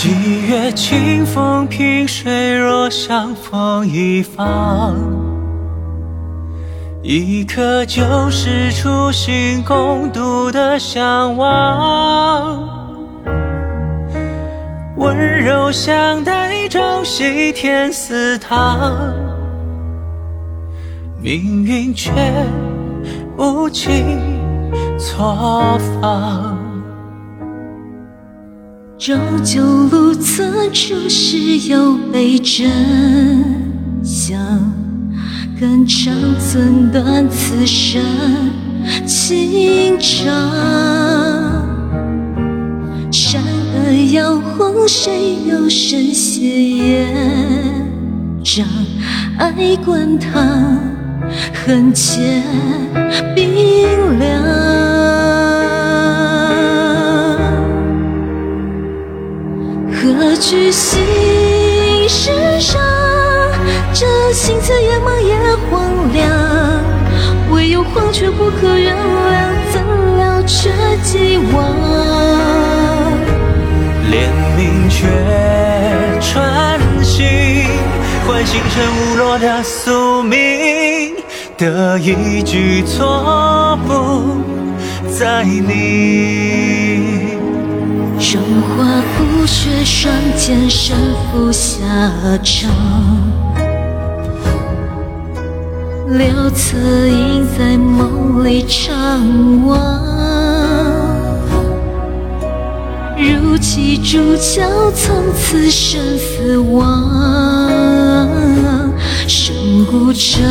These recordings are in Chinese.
几月清风萍水，若相逢一方。一颗旧时初心共度的向往。温柔相待，朝夕天似糖。命运却无情错放。朝酒路此处时有杯真相，肝肠寸断此生情长。山河摇晃，谁又神血烟掌？爱滚烫，恨切冰凉。何惧心事伤？这心思也茫也荒凉。唯有黄泉不可原谅，怎料却既往。怜明却穿心，唤醒成无落的宿命的一句错不在你。荣华不雪双剑，身负下场。留此影在梦里长望。如泣竹桥，从此生死忘。生孤城，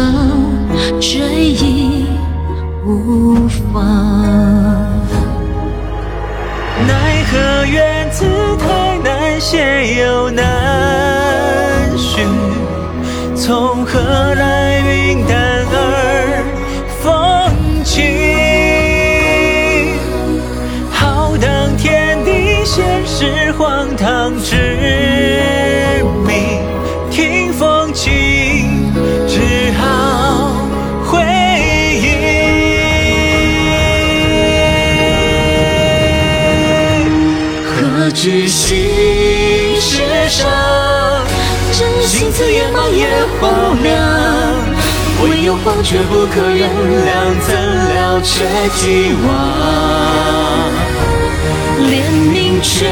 追忆无妨。太难写又难续，从何来云淡而风轻？浩荡天地，现实荒唐之谜，听风起，只好回忆。何惧世上，真？心思也茫也荒凉。唯有黄泉不可原谅，怎了却既往。怜悯却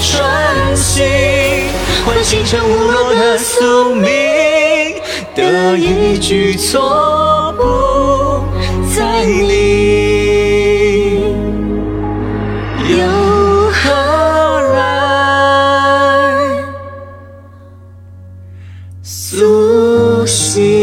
穿心，唤醒成无落的宿命的一句错不。呼吸